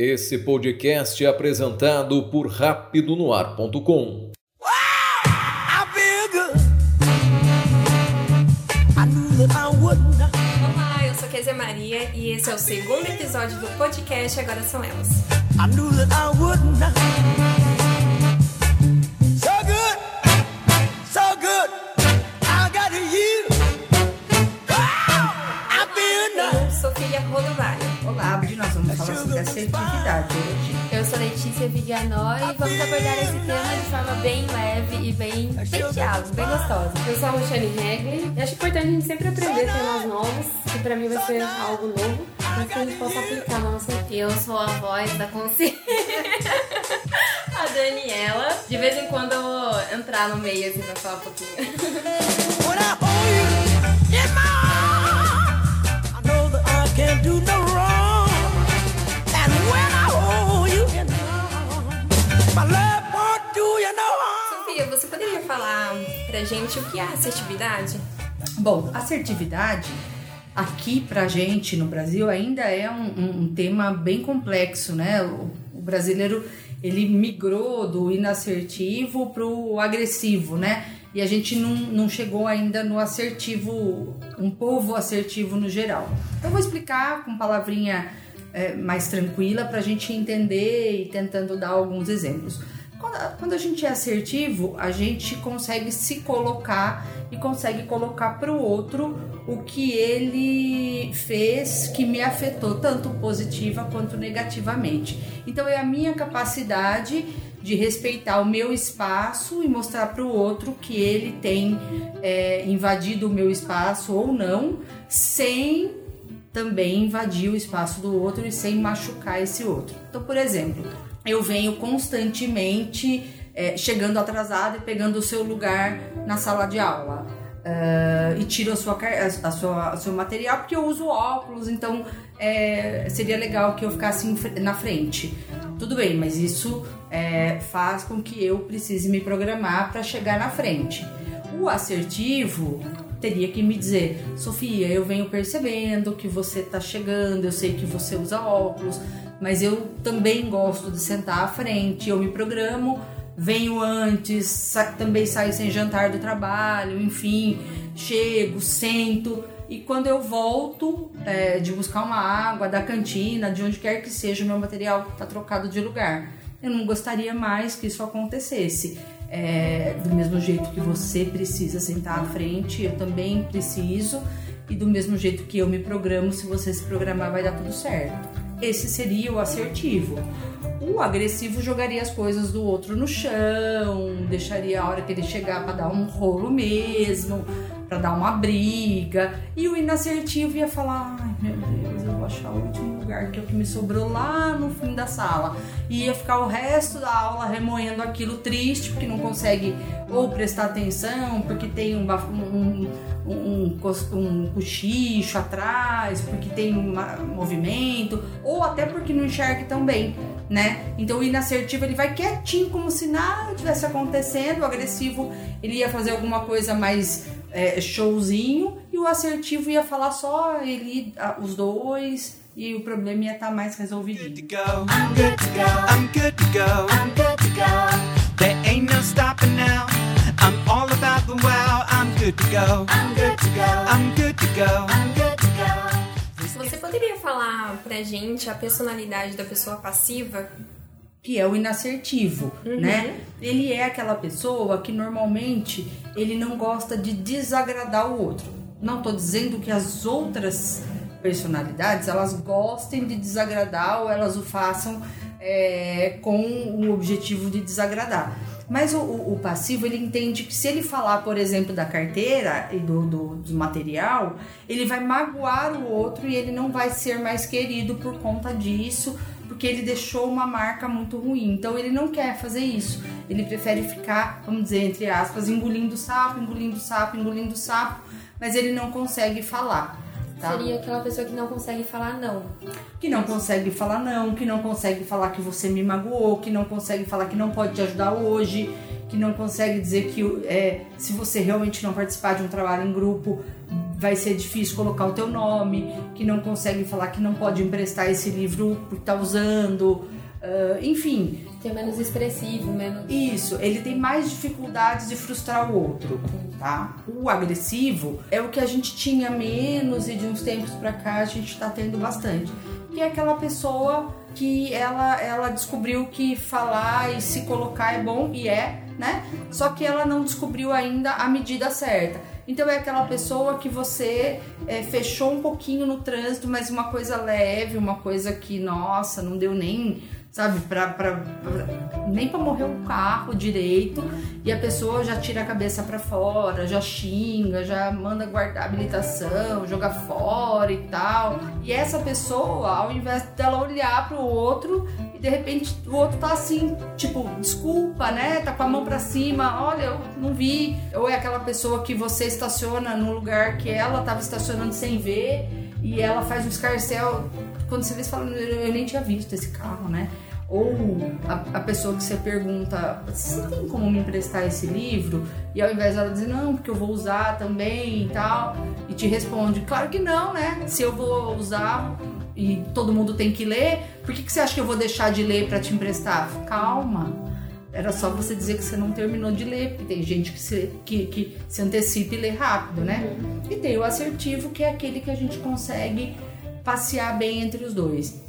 Esse podcast é apresentado por rapidonoar.com. Olá, eu sou Kézia Maria e esse é o segundo episódio do podcast Agora São Elas. Feel Eu sou Filha Rodovalho. Olá, hoje nós vamos falar sobre assertividade hoje. Eu sou Letícia Viganó e vamos abordar esse tema de forma bem leve e bem, bem diálogo, bem gostosa. Eu sou a Roxane Regli e acho importante a gente sempre aprender temas novos, que pra mim vai ser algo novo, mas que a gente possa aplicar na nossa vida. Eu sou a voz da consciência. a Daniela. De vez em quando eu vou entrar no meio assim pra falar um pouquinho. Know that I can't do no wrong. And when I hold you in my arms, my love won't do you no harm. Sofia, você poderia falar pra gente o que é assertividade? Bom, assertividade aqui pra gente no Brasil ainda é um, um- um tema bem complexo, né? O, o brasileiro ele migrou do inassertivo pro agressivo, né? E a gente não, não chegou ainda no assertivo, um povo assertivo no geral. Então eu vou explicar com palavrinha é, mais tranquila pra gente entender e tentando dar alguns exemplos. Quando a, quando a gente é assertivo, a gente consegue se colocar e consegue colocar para o outro o que ele fez que me afetou tanto positiva quanto negativamente. Então é a minha capacidade de respeitar o meu espaço e mostrar para o outro que ele tem é, invadido o meu espaço ou não, sem também invadir o espaço do outro e sem machucar esse outro. Então, por exemplo, eu venho constantemente é, chegando atrasado e pegando o seu lugar na sala de aula. Ah, e tiro a sua, a, sua, o seu material porque eu uso óculos, então é, seria legal que eu ficasse na frente. Tudo bem, mas isso é, faz com que eu precise me programar para chegar na frente. O assertivo teria que me dizer, Sofia, eu venho percebendo que você tá chegando, eu sei que você usa óculos, mas eu também gosto de sentar à frente, eu me programo, venho antes, também saio sem jantar do trabalho, enfim, chego, sento. E quando eu volto é, de buscar uma água da cantina, de onde quer que seja, o meu material tá trocado de lugar. Eu não gostaria mais que isso acontecesse. É, do mesmo jeito que você precisa sentar à frente, eu também preciso. E do mesmo jeito que eu me programo, se você se programar, vai dar tudo certo. Esse seria o assertivo. O agressivo jogaria as coisas do outro no chão, deixaria a hora que ele chegar para dar um rolo mesmo, para dar uma briga. E o inassertivo ia falar: ai meu Deus, eu vou achar o último lugar que é o que me sobrou lá no fim da sala. E ia ficar o resto da aula remoendo aquilo triste, porque não consegue ou prestar atenção, porque tem um, um, um, um, cochicho atrás, porque tem um movimento, ou até porque não enxerga tão bem, né? Então o inassertivo ele vai quietinho, como se nada tivesse acontecendo, o agressivo ele ia fazer alguma coisa mais é, showzinho, e o assertivo ia falar só ele, os dois, e o problema ia estar mais resolvidinho. good to go. Você poderia falar pra gente a personalidade da pessoa passiva? Que é o inassertivo, né? Ele é aquela pessoa que normalmente ele não gosta de desagradar o outro. Não tô dizendo que as outras personalidades elas gostem de desagradar ou elas o façam é, com o objetivo de desagradar. Mas o, o- o passivo ele entende que se ele falar, por exemplo, da carteira e do, do, do material, ele vai magoar o outro e ele não vai ser mais querido por conta disso, porque ele deixou uma marca muito ruim. Então ele não quer fazer isso. Ele prefere ficar, vamos dizer, entre aspas, engolindo sapo, engolindo sapo, engolindo sapo, mas ele não consegue falar. Tá? Seria aquela pessoa que não consegue falar não. que não consegue falar não, que não consegue falar que você me magoou, que não consegue falar que não pode te ajudar hoje, que não consegue dizer que é, se você realmente não participar de um trabalho em grupo, vai ser difícil colocar o teu nome, que não consegue falar que não pode emprestar esse livro por estar usando, ah, enfim, Que é menos expressivo, menos. isso, ele tem mais dificuldades de frustrar o outro, tá? O agressivo é o que a gente tinha menos e de uns tempos pra cá a gente tá tendo bastante. Que é aquela pessoa que ela, ela descobriu que falar e se colocar é bom e é, né? Só que ela não descobriu ainda a medida certa. Então é aquela pessoa que você é, fechou um pouquinho no trânsito, mas uma coisa leve, uma coisa que, nossa, não deu nem sabe? Pra, pra, pra- nem pra morrer um carro direito e a pessoa já tira a cabeça pra fora, já xinga, já manda guardar habilitação, jogar fora e tal. E essa pessoa, ao invés dela olhar pro outro e de repente o outro tá assim, tipo, desculpa, né? Tá com a mão pra cima, olha, eu não vi. Ou é aquela pessoa que você estaciona no lugar que ela tava estacionando sem ver e ela faz um escarcel quando você vê, você fala, eu nem tinha visto esse carro, né? Ou a, a pessoa que você pergunta, você tem como me emprestar esse livro? E ao invés dela dizer, não, porque eu vou usar também e tal, e te responde, claro que não, né? Se eu vou usar e todo mundo tem que ler, por que, que você acha que eu vou deixar de ler para te emprestar? Calma. Era só você dizer que você não terminou de ler, porque tem gente que se, que, que se antecipa e lê rápido, né? E tem o assertivo, que é aquele que a gente consegue passear bem entre os dois.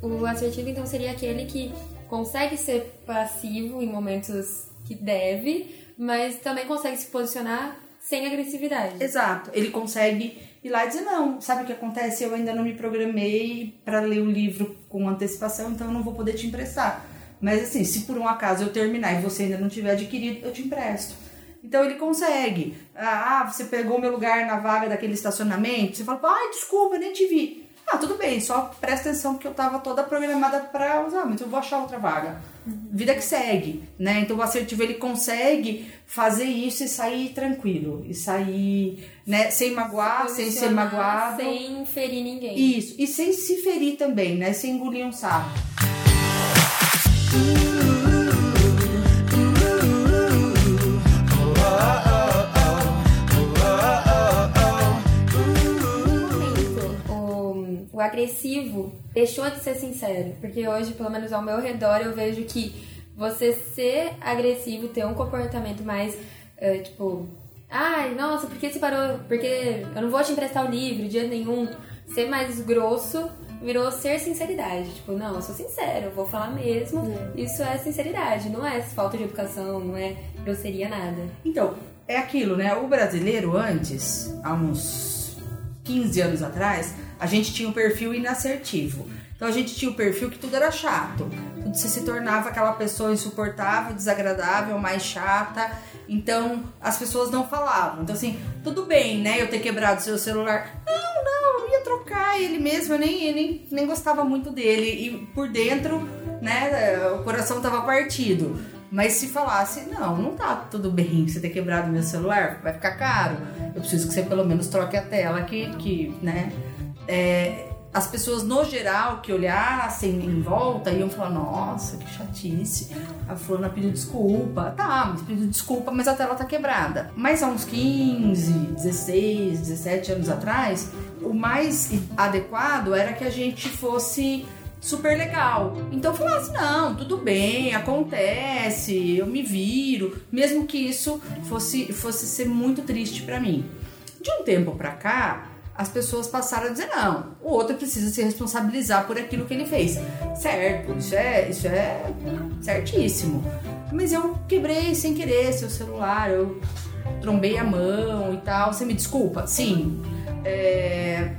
O assertivo, então, seria aquele que consegue ser passivo em momentos que deve, mas também consegue se posicionar sem agressividade. Exato. Ele consegue ir lá e dizer, não, sabe o que acontece? Eu ainda não me programei para ler o livro com antecipação, então eu não vou poder te emprestar. Mas assim, se por um acaso eu terminar e você ainda não tiver adquirido, eu te empresto. Então ele consegue. Ah, você pegou meu lugar na vaga daquele estacionamento, você fala, ai, desculpa, eu nem te vi. Ah, tudo bem, só presta atenção que eu tava toda programada para usar, mas eu vou achar outra vaga. Vida que segue, né? Então o assertivo ele consegue fazer isso e sair tranquilo, e sair, né, sem magoar, sem ser magoado. Sem ferir ninguém. Isso, e sem se ferir também, né? Sem engolir um sapo. O, agressivo deixou de ser sincero. Porque hoje, pelo menos ao meu redor, eu vejo que você ser agressivo, ter um comportamento mais, eh, tipo, ai, nossa, por que você parou? Porque eu não vou te emprestar o livro, dia nenhum. Ser mais grosso virou ser sinceridade. Tipo, não, eu sou sincero, eu vou falar mesmo. Isso é sinceridade, não é falta de educação, não é grosseria, nada. Então, é aquilo, né? O brasileiro antes, há uns 15 anos atrás, a gente tinha um perfil inassertivo. Então a gente tinha o perfil que tudo era chato. Tudo você se tornava aquela pessoa insuportável, desagradável, mais chata. Então as pessoas não falavam. Então assim, tudo bem, né? Eu ter quebrado seu celular. Não, não, eu ia trocar ele mesmo. Eu nem, nem, nem gostava muito dele. E por dentro, né? O coração tava partido. Mas se falasse, não, não tá tudo bem você ter quebrado meu celular, vai ficar caro. Eu preciso que você pelo menos troque a tela que, que né? É, as pessoas no geral que olhassem em volta iam falar, nossa, que chatice. A fulana pediu desculpa. Tá, mas pediu desculpa, mas a tela tá quebrada. Mas há uns 15, 16, 17 anos atrás, o mais adequado era que a gente fosse super legal. Então falasse, não, tudo bem, acontece, eu me viro, mesmo que isso fosse, fosse ser muito triste pra mim. De um tempo pra cá, as pessoas passaram a dizer, não, o outro precisa se responsabilizar por aquilo que ele fez. Certo, isso é, isso é certíssimo. Mas eu quebrei sem querer seu celular, eu trombei a mão e tal, você me desculpa? Sim. É,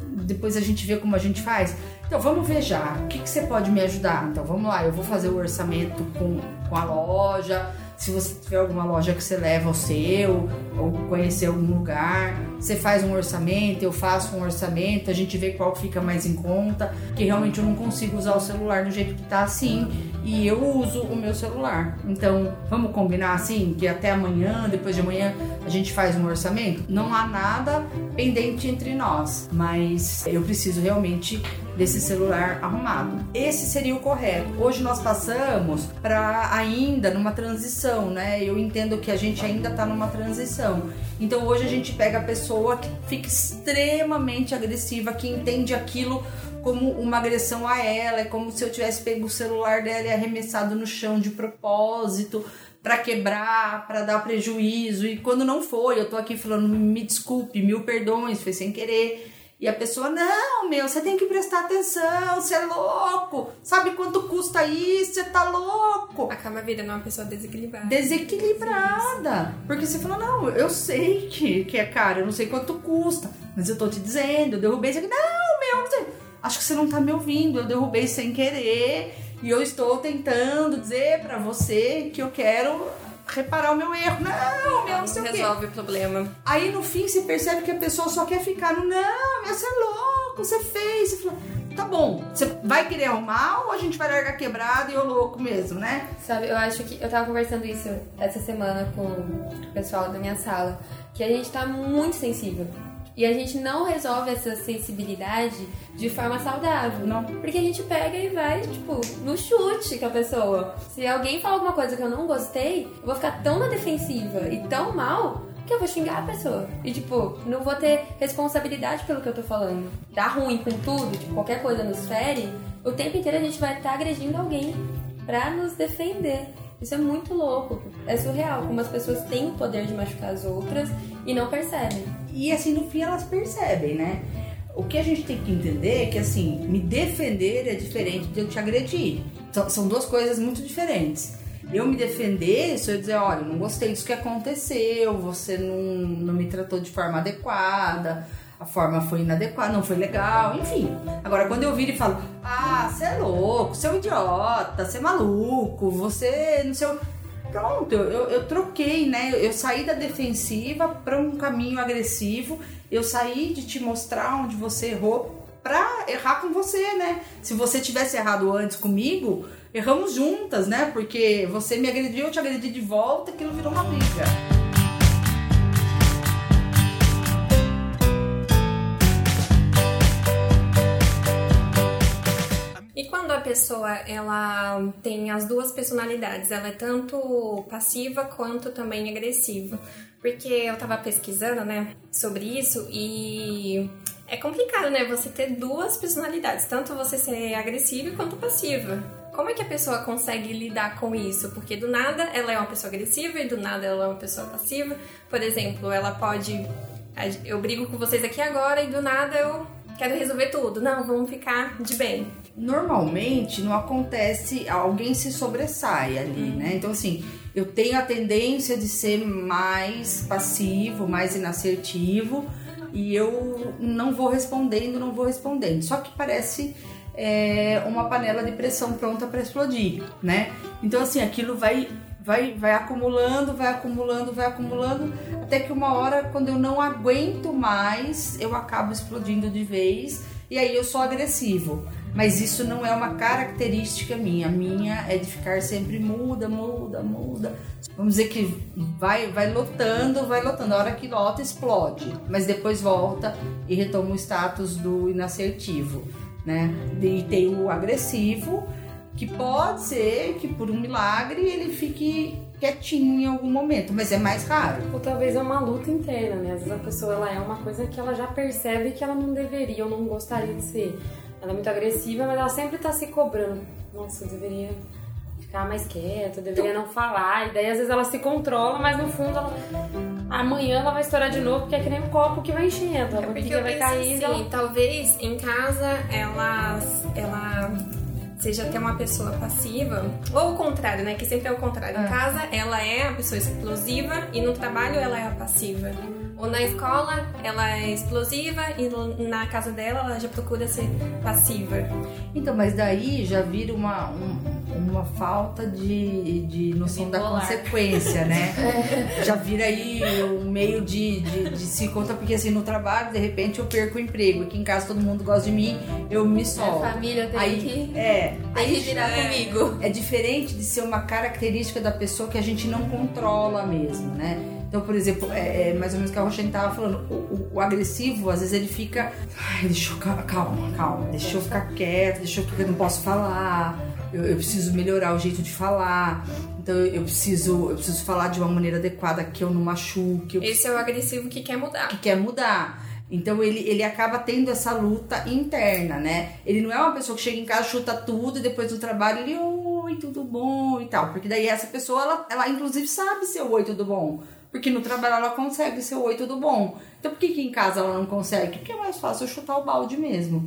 depois a gente vê como a gente faz. Então vamos ver já, o que, que você pode me ajudar? Então vamos lá, eu vou fazer o orçamento com, com a loja. Se você tiver alguma loja que você leva o seu, ou conhecer algum lugar, você faz um orçamento, eu faço um orçamento, a gente vê qual fica mais em conta, que realmente eu não consigo usar o celular do jeito que tá assim, e eu uso o meu celular. Então, vamos combinar assim, que até amanhã, depois de amanhã, a gente faz um orçamento? Não há nada pendente entre nós, mas eu preciso realmente desse celular arrumado. Esse seria o correto. Hoje nós passamos para ainda numa transição, né? Eu entendo que a gente ainda tá numa transição. Então hoje a gente pega a pessoa que fica extremamente agressiva, que entende aquilo como uma agressão a ela, é como se eu tivesse pego o celular dela e arremessado no chão de propósito para quebrar, para dar prejuízo. E quando não foi, eu tô aqui falando, me desculpe, mil perdões, foi sem querer. E a pessoa, não, meu, você tem que prestar atenção, você é louco. Sabe quanto custa isso? Você tá louco. Acaba virando uma pessoa desequilibrada. Desequilibrada. Porque você falou, não, eu sei que, que é caro, eu não sei quanto custa. Mas eu tô te dizendo, eu derrubei isso aqui. Não, meu, não sei. acho que você não tá me ouvindo. Eu derrubei sem querer. E eu estou tentando dizer pra você que eu quero reparar o meu erro. Não, meu, não sei o quê. Resolve o problema. Aí no fim você percebe que a pessoa só quer ficar no não, meu, você é louco, você fez. Você fala, tá bom, você vai querer arrumar ou a gente vai largar quebrado e eu louco mesmo, né? Sabe, eu acho que eu tava conversando isso essa semana com o pessoal da minha sala, que a gente tá muito sensível. E a gente não resolve essa sensibilidade de forma saudável. Não. Porque a gente pega e vai, tipo, no chute com a pessoa. Se alguém fala alguma coisa que eu não gostei, eu vou ficar tão na defensiva e tão mal que eu vou xingar a pessoa. E, tipo, não vou ter responsabilidade pelo que eu tô falando. Dá ruim com tudo, tipo, qualquer coisa nos fere, o tempo inteiro a gente vai estar agredindo alguém pra nos defender. Isso é muito louco. É surreal como as pessoas têm o poder de machucar as outras e não percebem. E assim, no fim elas percebem, né? O que a gente tem que entender é que assim, me defender é diferente de eu te agredir. São, são duas coisas muito diferentes. Eu me defender, se eu dizer, olha, não gostei disso que aconteceu, você não, não me tratou de forma adequada, a forma foi inadequada, não foi legal, enfim. Agora, quando eu viro e falo, ah, você é louco, você é um idiota, você é maluco, você não sei o. Pronto, eu, eu, troquei, né? Eu, saí da defensiva para um caminho agressivo, eu saí de te mostrar onde você errou pra errar com você, né? Se você tivesse errado antes comigo, erramos juntas, né? Porque você me agrediu, eu te agredi de volta, aquilo virou uma briga. Pessoa ela tem as duas personalidades, ela é tanto passiva quanto também agressiva. Porque eu tava pesquisando, né, sobre isso e é complicado, né, você ter duas personalidades, tanto você ser agressiva quanto passiva. Como é que a pessoa consegue lidar com isso? Porque do nada ela é uma pessoa agressiva e do nada ela é uma pessoa passiva. Por exemplo, ela pode eu brigo com vocês aqui agora e do nada eu quero resolver tudo. Não, vamos ficar de bem. Normalmente não acontece, alguém se sobressai ali, né? Então, assim, eu tenho a tendência de ser mais passivo, mais inassertivo e eu não vou respondendo, não vou respondendo. Só que parece é, uma panela de pressão pronta para explodir, né? Então, assim, aquilo vai vai, vai acumulando, vai acumulando, vai acumulando, até que uma hora, quando eu não aguento mais, eu acabo explodindo de vez e aí eu sou agressivo. Mas isso não é uma característica minha. A minha é de ficar sempre muda, muda, muda. Vamos dizer que vai, vai lotando, vai lotando. A hora que lota, explode. Mas depois volta e retoma o status do inassertivo, né? E tem o agressivo, que pode ser que por um milagre ele fique quietinho em algum momento, mas é mais raro. Ou talvez é uma luta inteira, né? Às vezes a pessoa ela é uma coisa que ela já percebe que ela não deveria ou não gostaria de ser. Ela é muito agressiva, mas ela sempre tá se cobrando. Nossa, eu deveria ficar mais quieta, eu deveria não falar. E daí às vezes ela se controla, mas no fundo ela... amanhã ela vai estourar de novo, porque é que nem um copo que vai enchendo. A Porque barriga eu vai e assim, ela... talvez em casa ela, ela seja até uma pessoa passiva, ou o contrário, né? Que sempre é o contrário. Em É. casa ela é a pessoa explosiva e no trabalho ela é a passiva. Ou na escola ela é explosiva e na casa dela ela já procura ser passiva. Então, mas daí já vira uma, um- uma falta de, de noção da consequência, né? Já vira aí um meio de, de, de se conta, porque assim, no trabalho, de repente, eu perco o emprego. Aqui em casa todo mundo gosta de mim, eu me solto. A família tem aí, que, é, tem aí que virar é. comigo. é diferente de ser uma característica da pessoa que a gente não controla mesmo, né? Então, por exemplo, é, é mais ou menos o que a Roxane tava falando, o, o- o agressivo, às vezes ele fica. Ai, deixa eu. ca- Calma, calma, deixa eu ficar quieto, deixa eu. porque eu não posso falar, eu, eu preciso melhorar o jeito de falar. Então eu preciso, eu preciso falar de uma maneira adequada que eu não machuque. Eu Esse é o agressivo que quer mudar. que quer mudar. Então ele, ele acaba tendo essa luta interna, né? Ele não é uma pessoa que chega em casa, chuta tudo e depois do trabalho ele, oi, tudo bom e tal. Porque daí essa pessoa, ela, ela inclusive sabe ser oi, tudo bom. Porque no trabalho ela consegue ser oi, tudo bom. Então por que, que em casa ela não consegue? Porque é mais fácil eu chutar o balde mesmo.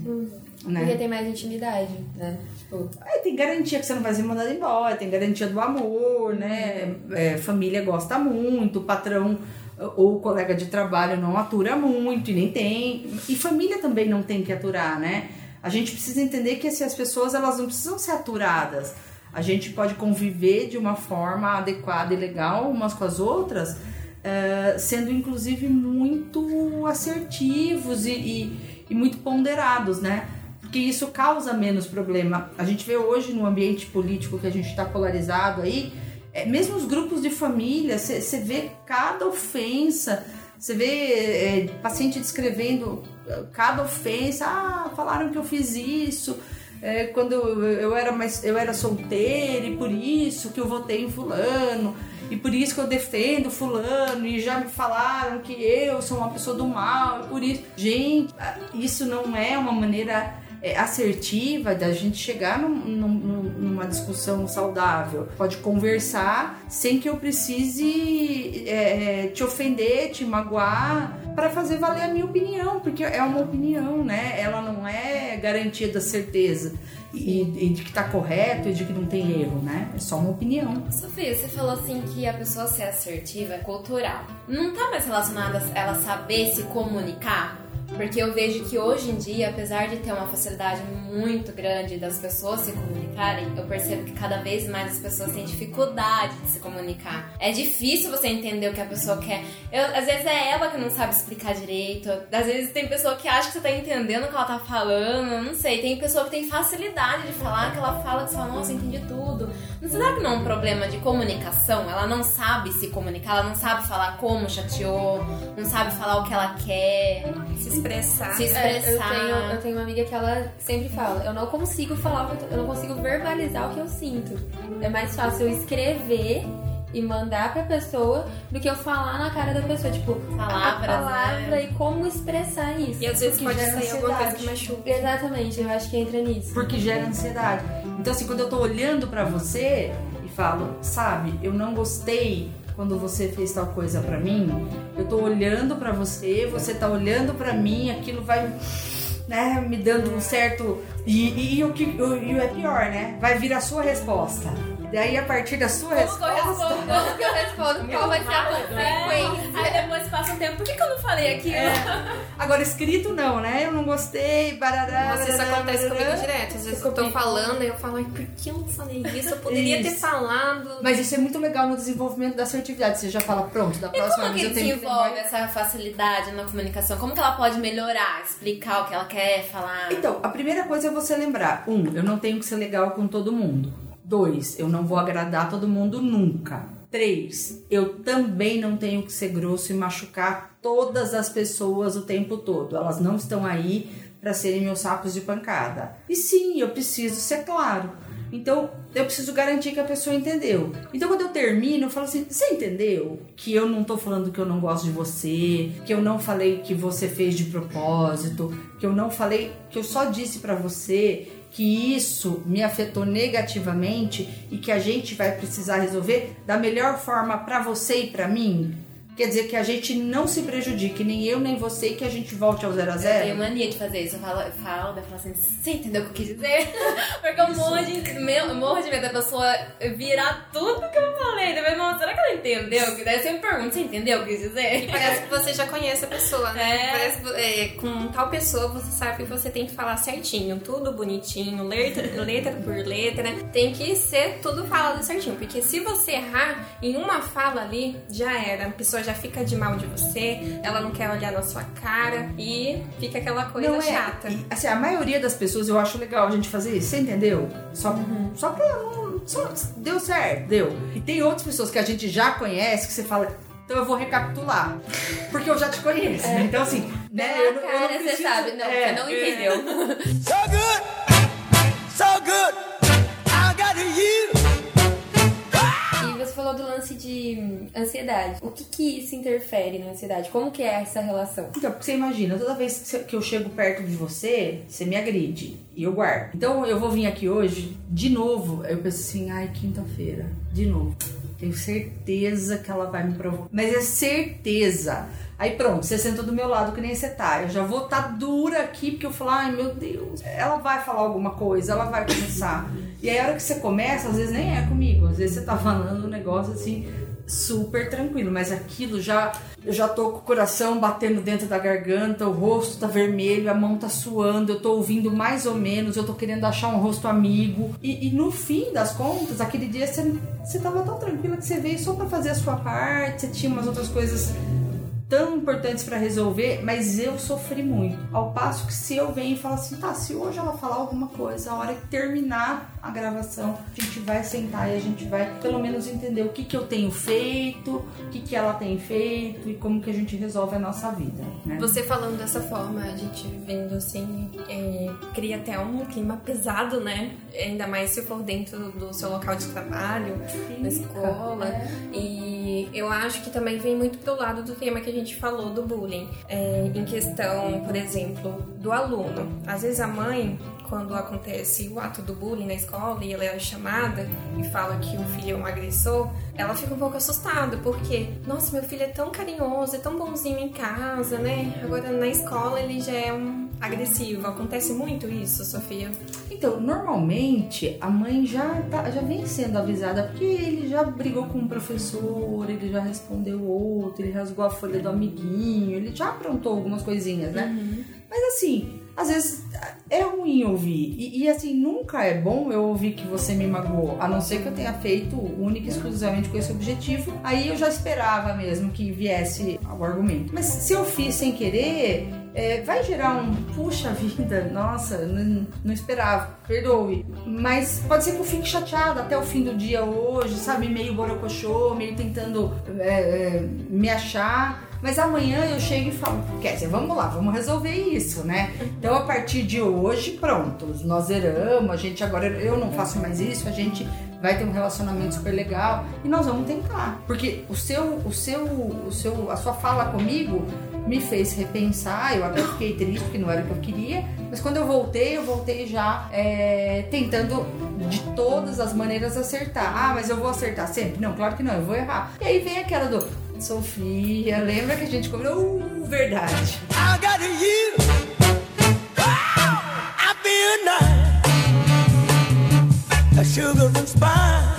Né? Porque tem mais intimidade, né? Tipo, É, tem garantia que você não vai ser mandado embora, tem garantia do amor, né? É, família gosta muito, patrão ou colega de trabalho não atura muito e nem tem. E família também não tem que aturar, né? A gente precisa entender que assim, as pessoas elas não precisam ser aturadas. A gente pode conviver de uma forma adequada e legal umas com as outras, eh, sendo inclusive muito assertivos e, e- e muito ponderados, né? Porque isso causa menos problema. A gente vê hoje no ambiente político que a gente está polarizado aí, é, mesmo os grupos de família, você vê cada ofensa, você vê é, paciente descrevendo cada ofensa, ah, falaram que eu fiz isso. é, quando eu, eu era mais eu era solteira e por isso que eu votei em fulano e por isso que eu defendo fulano e já me falaram que eu sou uma pessoa do mal e por isso. Gente isso não é uma maneira é, assertiva da gente chegar num- num- numa discussão saudável. Pode conversar sem que eu precise é, te ofender te magoar para fazer valer a minha opinião porque é uma opinião né? Ela não é garantia da certeza e, e de que tá correto e de que não tem erro né é só uma opinião Sofia, você falou assim que a pessoa ser assertiva é cultural. Não tá mais relacionada a ela saber se comunicar? Porque eu vejo que hoje em dia, apesar de ter uma facilidade muito grande das pessoas se comunicarem, eu percebo que cada vez mais as pessoas têm dificuldade de se comunicar. É difícil você entender o que a pessoa quer. Eu, às vezes é ela que não sabe explicar direito. Às vezes tem pessoa que acha que você tá entendendo o que ela tá falando. Não sei. Tem pessoa que tem facilidade de falar, que ela fala que você nossa, entendi tudo. Não será que não é um problema de comunicação? Ela não sabe se comunicar, ela não sabe falar como chateou, não sabe falar o que ela quer, Se expressar. se É, eu, expressar. tenho, eu tenho uma amiga que ela sempre fala: eu não consigo falar, eu não consigo verbalizar o que eu sinto. É mais fácil eu escrever e mandar pra pessoa do que eu falar na cara da pessoa, tipo, Palavras, a palavra né? e como expressar isso. E às vezes pode gera sair alguma coisa ansiedade. que machuca. Exatamente, eu acho que entra nisso. porque gera ansiedade. Então, assim, quando eu tô olhando pra você e falo, sabe, eu não gostei quando você fez tal coisa pra mim, eu tô olhando pra você, você tá olhando pra mim, aquilo vai, né, me dando um certo. E, e, e o que e é pior, né? Vai vir a sua resposta. Daí, a partir da sua Como que eu resposta. respondo? Como que eu respondo? Qual vai ser a consequência? Aí depois passa um tempo, por que, que eu não falei aquilo? Agora, escrito não, né? Eu não gostei, barará. Nossa, isso barará, acontece barará. comigo direto. Às vezes eu tô falando e eu falo, ai, por que eu não falei isso? Eu poderia ter Isso. falado. Mas isso é muito legal no desenvolvimento da assertividade. Você já fala, pronto, da próxima como que vez eu tenho que desenvolve essa facilidade na comunicação? Como que ela pode melhorar, explicar o que ela quer falar? Então, a primeira coisa é você lembrar: um, eu não tenho que ser legal com todo mundo. Dois, eu não vou agradar todo mundo nunca. Três, eu também não tenho que ser grosso e machucar todas as pessoas o tempo todo. Elas não estão aí para serem meus sacos de pancada. E sim, eu preciso ser claro. Então, eu preciso garantir que a pessoa entendeu. Então, quando eu termino, eu falo assim: você entendeu? Que eu não tô falando que eu não gosto de você, que eu não falei que você fez de propósito, que eu não falei, que eu só disse pra você que isso me afetou negativamente e que a gente vai precisar resolver da melhor forma pra você e pra mim. Quer dizer que a gente não se prejudique, nem eu nem você, e que a gente volte ao zero a Eu tenho zero. mania de fazer isso. Eu falo, eu falo, daí eu falo assim, você entendeu o que eu quis dizer? Porque eu morro de, meu, eu morro de medo da pessoa virar tudo que eu falei. Daí, não, será que ela entendeu? Daí eu sempre pergunto, você entendeu o que eu quis dizer? Parece que você já conhece a pessoa, né? É. Parece que é, com tal pessoa você sabe que você tem que falar certinho, tudo bonitinho, letra, letra por letra. Tem que ser tudo falado certinho. Porque se você errar em uma fala ali, já era. A pessoa já fica de mal de você, ela não quer olhar na sua cara e fica aquela coisa Não é. chata. E, assim, a maioria das pessoas eu acho legal a gente fazer isso, você entendeu? Só, só pra não. Só, deu certo, deu. E tem outras pessoas que a gente já conhece que você fala. Então eu vou recapitular. Porque eu já te conheço. né? Então, assim, né? Pela Eu, não- eu não cara, você preciso- sabe. Não, é, você não entendeu. So good, so good. I got you. Você falou do lance de hum, ansiedade. O que que isso interfere na ansiedade? Como que é essa relação? Então, porque você imagina, toda vez que eu chego perto de você, você me agride e eu guardo. Então eu vou vir aqui hoje, de novo, eu penso assim, ai, quinta-feira, de novo. Tenho certeza que ela vai me provocar. Mas é certeza. Aí pronto, você sentou do meu lado que nem você tá. Eu já vou estar dura aqui, porque eu falo, ai meu Deus, ela vai falar alguma coisa, ela vai começar. E aí a hora que você começa, às vezes nem é comigo, às vezes você tá falando um negócio assim super tranquilo, mas aquilo já eu já tô com o coração batendo dentro da garganta, o rosto tá vermelho, a mão tá suando, eu tô ouvindo mais ou menos, eu tô querendo achar um rosto amigo. E, e no fim das contas, aquele dia você, você tava tão tranquila que você veio só pra fazer a sua parte, você tinha umas outras coisas tão importantes pra resolver, mas eu sofri muito. Ao passo que se eu venho e falo assim, tá, se hoje ela falar alguma coisa, a hora que terminar a gravação, a gente vai sentar e a gente vai pelo menos entender o que que eu tenho feito, o que que ela tem feito e como que a gente resolve a nossa vida, né? Você falando dessa forma, a gente vendo assim, é, cria até um clima pesado, né? Ainda mais se for dentro do seu local de trabalho, na escola. E eu acho que também vem muito pro lado do tema que a gente falou do bullying. É, em questão, por exemplo, do aluno. Às vezes a mãe, quando acontece o ato do bullying na escola e ela é chamada e fala que o filho é um agressor, ela fica um pouco assustada, porque, nossa, meu filho é tão carinhoso, é tão bonzinho em casa, né? Agora na escola ele já é um agressivo. Acontece muito isso, Sofia? Então, normalmente a mãe já, tá, já vem sendo avisada porque ele já brigou com um professor, ele já respondeu outro, ele rasgou a folha do amiguinho, ele já aprontou algumas coisinhas, né? Mas assim, às vezes é ruim ouvir. E, e, assim, nunca é bom eu ouvir que você me magoou, a não ser que eu tenha feito única e exclusivamente com esse objetivo. Aí eu já esperava mesmo que viesse o argumento. Mas se eu fiz sem querer, é, vai gerar um puxa vida, nossa, não, não esperava, perdoe. Mas pode ser que eu fique chateada até o fim do dia hoje, sabe? Meio borocochô, meio tentando é, é, me achar. Mas amanhã eu chego e falo, quer dizer, vamos lá, vamos resolver isso, né? Então a partir de hoje, pronto, nós zeramos, a gente agora, eu não faço mais isso, a gente vai ter um relacionamento super legal e nós vamos tentar. Porque o seu, o seu, o seu, a sua fala comigo me fez repensar, eu até fiquei triste porque não era o que eu queria, mas quando eu voltei, eu voltei já é, tentando de todas as maneiras acertar. Ah, mas eu vou acertar sempre? Não, claro que não, eu vou errar. E aí vem aquela do Sofia, lembra que a gente combinou? Uh, verdade. I got you. I feel nice. A sugar and spice.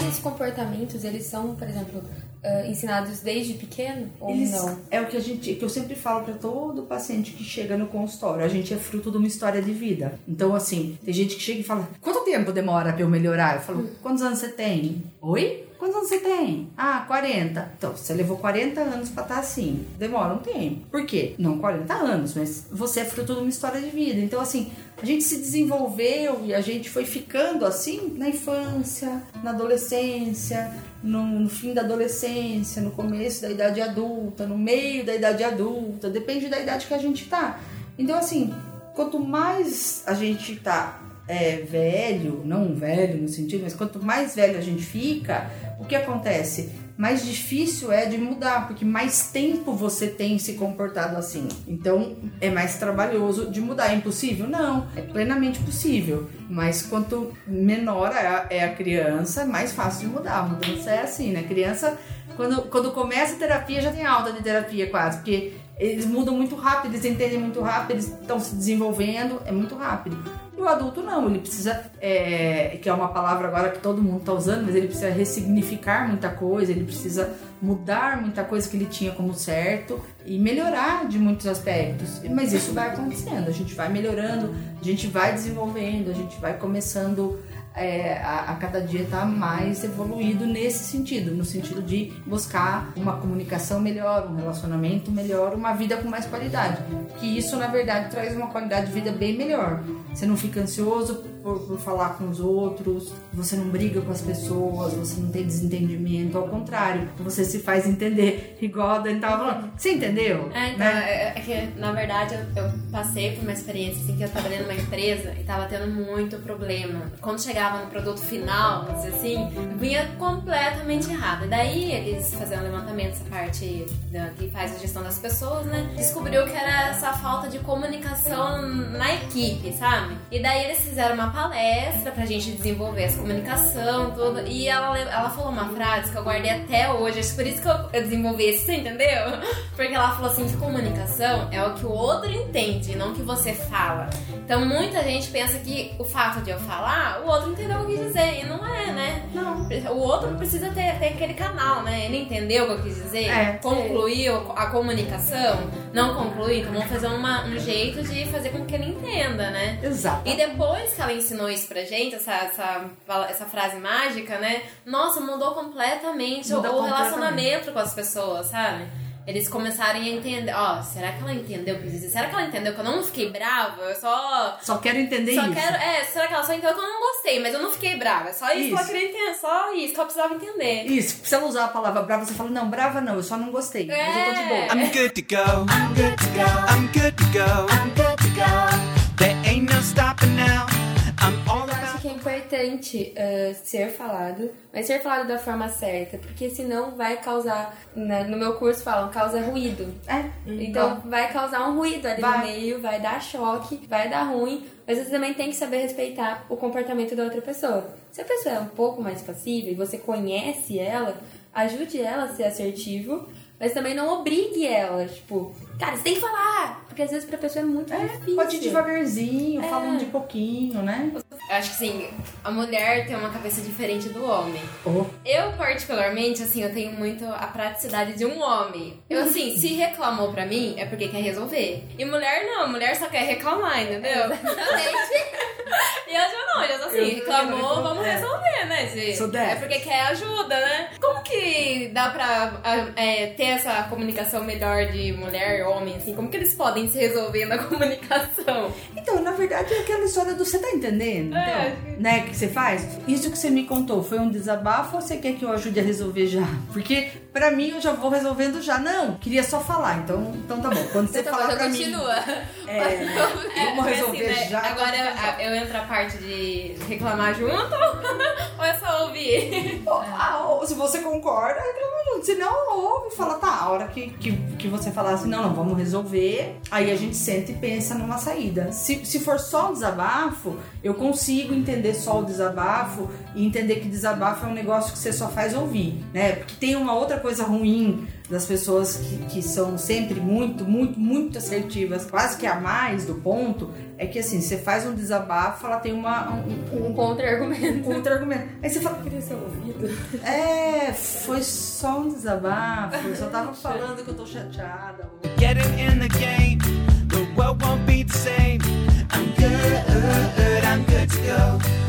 Esses comportamentos, eles são, por exemplo, ah, ensinados desde pequeno ou Eles- não? É o que a gente, que eu sempre falo pra todo paciente que chega no consultório. A gente é fruto de uma história de vida. Então, assim, tem gente que chega e fala: quanto tempo demora pra eu melhorar? Eu falo: quantos anos você tem? Oi? Quantos anos você tem? Ah, 40. Então, você levou 40 anos pra estar assim. Demora um tempo. Por quê? Não 40 anos, mas você é fruto de uma história de vida. Então, assim, a gente se desenvolveu e a gente foi ficando assim na infância, na adolescência, no, no fim da adolescência, no começo da idade adulta, no meio da idade adulta, depende da idade que a gente tá. Então, assim, quanto mais a gente tá é, velho, não velho no sentido, mas quanto mais velho a gente fica, o que acontece? Mais difícil é de mudar, porque mais tempo você tem se comportado assim. Então é mais trabalhoso de mudar. É impossível? Não, é plenamente possível. Mas quanto menor é a, é a criança, mais fácil de mudar. A mudança é assim, né? Criança, quando, quando começa a terapia, já tem alta de terapia quase, porque eles mudam muito rápido, eles entendem muito rápido, eles estão se desenvolvendo, é muito rápido. E o adulto não, ele precisa, é, que é uma palavra agora que todo mundo está usando, mas ele precisa ressignificar muita coisa, ele precisa mudar muita coisa que ele tinha como certo e melhorar de muitos aspectos. Mas isso vai acontecendo, a gente vai melhorando, a gente vai desenvolvendo, a gente vai começando é, a, a cada dia estar mais evoluído nesse sentido, no sentido de buscar uma comunicação melhor, um relacionamento melhor, uma vida com mais qualidade. Que isso, na verdade, traz uma qualidade de vida bem melhor. Você não fica ansioso por, por falar com os outros, você não briga com as pessoas, você não tem desentendimento, ao contrário, você se faz entender, igual a Dani tava falando. Você entendeu? É, então, Né? é, é que, na verdade, eu, eu passei por uma experiência assim, que eu trabalhei numa empresa e tava tendo muito problema. Quando chegava no produto final, vamos dizer assim, vinha completamente errado. E daí eles faziam um levantamento, essa parte da, que faz a gestão das pessoas, né? Descobriu que era essa falta de comunicação na equipe, sabe? E daí eles fizeram uma palestra pra gente desenvolver essa comunicação, tudo. E ela, ela falou uma frase que eu guardei até hoje. Acho que por isso que eu, eu desenvolvi isso, entendeu? Porque ela falou assim que comunicação é o que o outro entende, não o que você fala. Então muita gente pensa que o fato de eu falar, o outro entendeu o que dizer. E não é, né? Não. O outro não precisa ter, ter aquele canal, né? Ele entendeu o que eu quis dizer? É. Concluiu a comunicação? Não concluiu? Então vamos fazer uma- um jeito de fazer com que ele entenda, né? Exato. E depois que ela ensinou isso pra gente, essa, essa, essa frase mágica, né? Nossa, mudou completamente o- Muda o completamente. relacionamento com as pessoas, sabe? Eles começarem a entender, ó, será que ela entendeu o que eu dizer? Será que ela entendeu que eu não fiquei brava? Eu só. Só quero entender Só isso. quero. É, será que ela só entendeu que eu não gostei, mas eu não fiquei brava? É só isso, que ela Isso. queria entender, só isso que ela precisava entender. Isso, se ela usar a palavra brava, você fala, não, brava não, eu só não gostei. Mas eu tô de boa. É. I'm good to go. I'm good to go. I'm good to go. I'm good to go. There ain't no stopping now. Eu acho que é importante eh, ser falado, mas ser falado da forma certa, porque senão vai causar, na- no meu curso falam, causa ruído. É, Então vai causar um ruído ali Vai. no meio, vai dar choque, vai dar ruim, mas você também tem que saber respeitar o comportamento da outra pessoa. Se a pessoa é um pouco mais passiva e você conhece ela, ajude ela a ser assertivo, mas também não obrigue ela, tipo, cara, você tem que falar, porque às vezes pra pessoa é muito difícil. pode ir devagarzinho, É. falando de pouquinho, né? Eu acho que sim, a mulher tem uma cabeça diferente do homem. Oh, Eu, particularmente, assim, eu tenho muito a praticidade de um homem. Eu, assim, se reclamou pra mim, é porque quer resolver. E mulher não, mulher só quer reclamar, entendeu? e eu já não, eu já tô assim, Eu reclamou, vamos é. resolver, né? Sou é porque quer ajuda, né? Como que dá pra é, ter essa comunicação melhor de mulher e homem, assim? Como que eles podem se resolver na comunicação? Então, na verdade, é aquela história do você tá entendendo? É. Então, né, que você faz? Isso que você me contou foi um desabafo ou você quer que eu ajude a resolver já? Porque pra mim eu já vou resolvendo já. Não, queria só falar. Então, então tá bom. Quando você Então, falar mas pra continua. mim, é, vamos porque resolver assim, né, já. Agora eu, eu entro a parte de reclamar junto ou é só ouvir? Pô, se você concorda, reclama junto. Se não, ouve e fala, tá, a hora que, que, que você falar assim, não, não, vamos resolver, aí a gente senta e pensa numa saída. Se, se for só um desabafo, eu consigo entender só o desabafo e entender que desabafo é um negócio que você só faz ouvir, né? Porque tem uma outra coisa ruim das pessoas que, que são sempre muito, muito, muito assertivas, quase que a mais do ponto, é que assim, você faz um desabafo, ela tem uma, um, Um contra-argumento. um contra-argumento. Aí você fala, Queria ser ouvido. é, foi só um desabafo. Eu só tava falando que eu tô chateada. Getting in the game. The world won't be the same. I'm good. I'm good to go.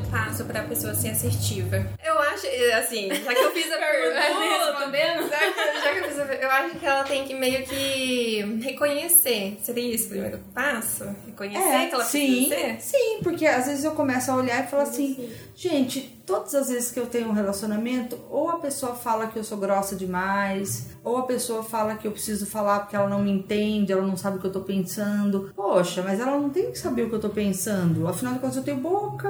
Primeiro passo pra pessoa ser assertiva. Eu acho, assim, já que eu fiz a pergunta, já que, já que eu fiz a pergunta, eu acho que ela tem que meio que reconhecer. Seria isso o primeiro passo? Reconhecer que ela É, sim, precisa ser? sim, porque às vezes eu começo a olhar e falo assim, gente, todas as vezes que eu tenho um relacionamento, ou a pessoa fala que eu sou grossa demais, ou a pessoa fala que eu preciso falar porque ela não me entende, ela não sabe o que eu tô pensando. Poxa, mas ela não tem que saber o que eu tô pensando. Afinal de contas, eu tenho boca.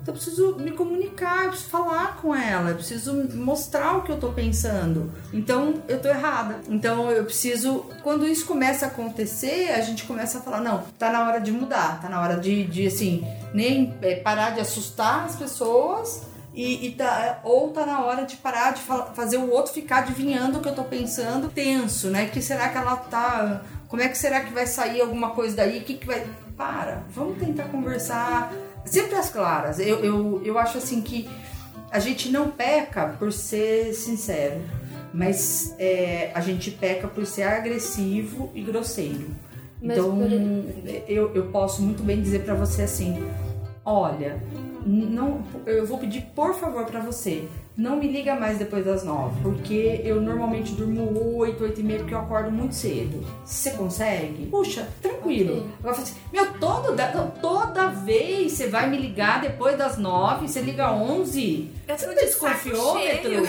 Então eu preciso me comunicar, eu preciso falar com ela, eu preciso mostrar o que eu tô pensando. Então eu tô errada. Então eu preciso. Quando isso começa a acontecer, a gente começa a falar: não, tá na hora de mudar, tá na hora de, de assim, nem é, parar de assustar as pessoas. E, e tá, ou tá na hora de parar de fa- fazer o outro ficar adivinhando o que eu tô pensando, tenso, né? Que será que ela tá. Como é que será que vai sair alguma coisa daí? O que, que vai. Para, vamos tentar conversar. Sempre as claras. Eu, eu, eu acho assim que a gente não peca por ser sincero, mas é, a gente peca por ser agressivo e grosseiro. Mas então, por- eu, eu posso muito bem dizer pra você assim: Olha, não, eu vou pedir por favor pra você, não me liga mais depois das nove, porque eu normalmente durmo oito, oito e meia, porque eu acordo muito cedo. Você consegue? Puxa, tranquilo. Ok. Agora fala assim, meu, todo, da- toda vez você vai me ligar depois das nove, você liga onze. Eu Você não tem de saco desconfiômetro? cheio.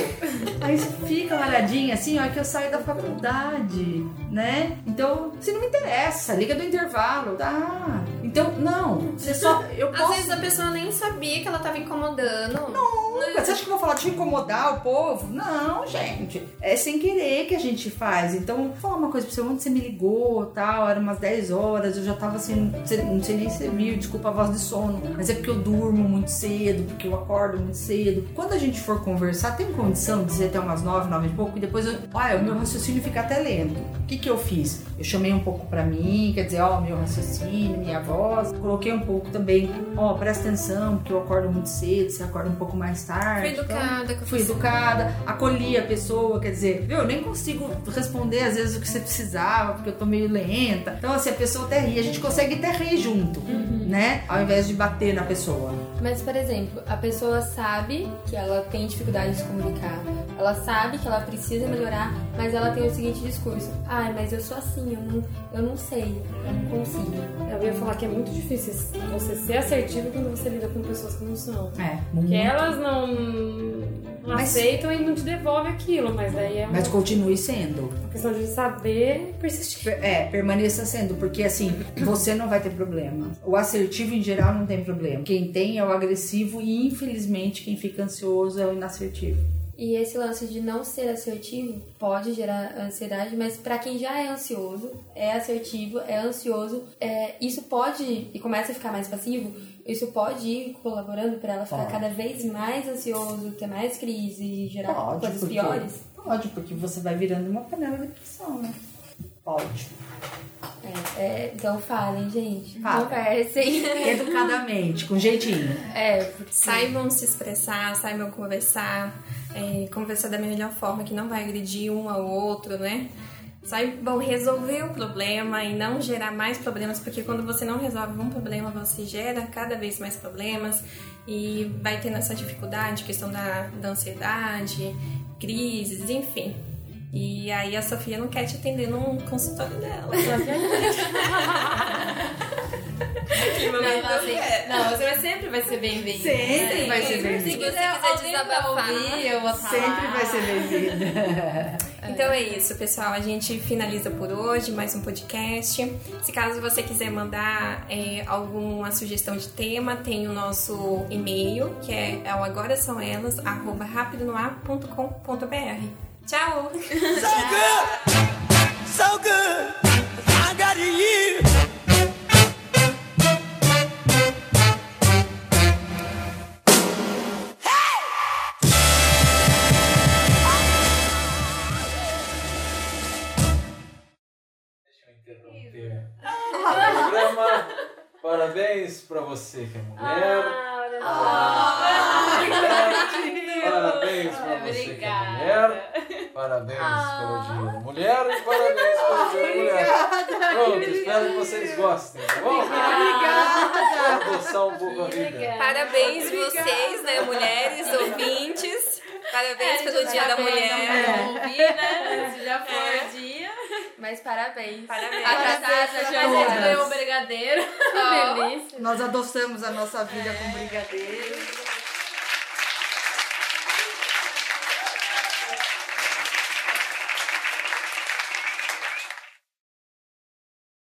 Aí você fica malhadinha assim, ó, que eu saio da faculdade, né? Então, se não me interessa, liga do intervalo, tá? Então, não, você só. Eu Às posso. vezes a pessoa nem sabia que ela tava incomodando. Nunca. Você acha que eu vou falar de incomodar o povo? Não, gente. É sem querer que a gente faz. Então, vou falar uma coisa pra você. Ontem você me ligou tal, era umas 10 horas, eu já tava assim, não sei- não sei nem se você viu, desculpa a voz de sono. Mas é porque eu durmo muito cedo, porque eu acordo muito cedo. Quando a gente for conversar, tem condição de dizer até umas 9, 9 e pouco, e depois eu, olha, o meu raciocínio fica até lento. O que que eu fiz? Eu chamei um pouco pra mim, quer dizer, ó, meu raciocínio, minha voz. Coloquei um pouco também, ó, presta atenção, porque eu acordo muito cedo, você acorda um pouco mais tarde. Fui educada com Fui educada, acolhi a pessoa, quer dizer, viu, eu nem consigo responder às vezes o que você precisava, porque eu tô meio lenta. Então, assim, a pessoa até ri, a gente consegue até rir junto, né? Ao invés de bater na pessoa. Mas, por exemplo, a pessoa sabe que ela tem dificuldade de se comunicar, ela sabe que ela precisa melhorar, mas ela tem o seguinte discurso: ai, mas eu sou assim, eu não, eu não sei, eu não consigo. Eu ia falar que é muito difícil você ser assertivo quando você lida com pessoas que não são. É, Porque elas não, não Mas- aceitam e não te devolvem aquilo, mas daí é uma Mas continue sendo. questão de saber persistir. Per- É, permaneça sendo, porque assim, você não vai ter problema. O assertivo em geral não tem problema. Quem tem é o agressivo e infelizmente quem fica ansioso é o inassertivo. E esse lance de não ser assertivo pode gerar ansiedade, mas pra quem já é ansioso, é assertivo, é ansioso, é, isso pode, e começa a ficar mais passivo, isso pode ir colaborando pra ela ficar Pode. cada vez mais ansioso, ter mais crise e gerar Pode, coisas porque, piores. Pode, porque você vai virando uma panela de pressão, né? Pode. É, é, então falem, gente. Fala. Conversem. Educadamente, com jeitinho. É, porque Saibam se expressar, saibam conversar, é, conversar da melhor forma que não vai agredir um ao outro, né? Saibam resolver o problema e não gerar mais problemas, porque quando você não resolve um problema, você gera cada vez mais problemas e vai tendo essa dificuldade, questão da, da ansiedade, crises, enfim. E aí a Sofia não quer te atender num consultório dela. Não, assim, não, você vai- sempre vai ser bem-vindo. Sempre vai ser Se bem-vindo. você quiser desabafar, eu vou estar Sempre vai ser bem-vinda. Então é isso, pessoal. A gente finaliza por hoje mais um podcast. Se caso você quiser mandar é, alguma sugestão de tema, tem o nosso e-mail, que é, é o agora são elas, arroba rapidonoar.com.br. Tchau! So que é mulher. Parabéns pra você que é mulher. Parabéns pelo dia da mulher e parabéns pelo dia da mulher. Pronto, espero que vocês gostem, tá bom? Obrigada. Adoçar um pouco a vida. Parabéns vocês, né, mulheres, ouvintes. Parabéns pelo Dia da Mulher. ouvir, né? Se já for o dia. Mas parabéns. Parabéns. Já vou é comer um brigadeiro. Delícia. Nós adoçamos a nossa vida com brigadeiro.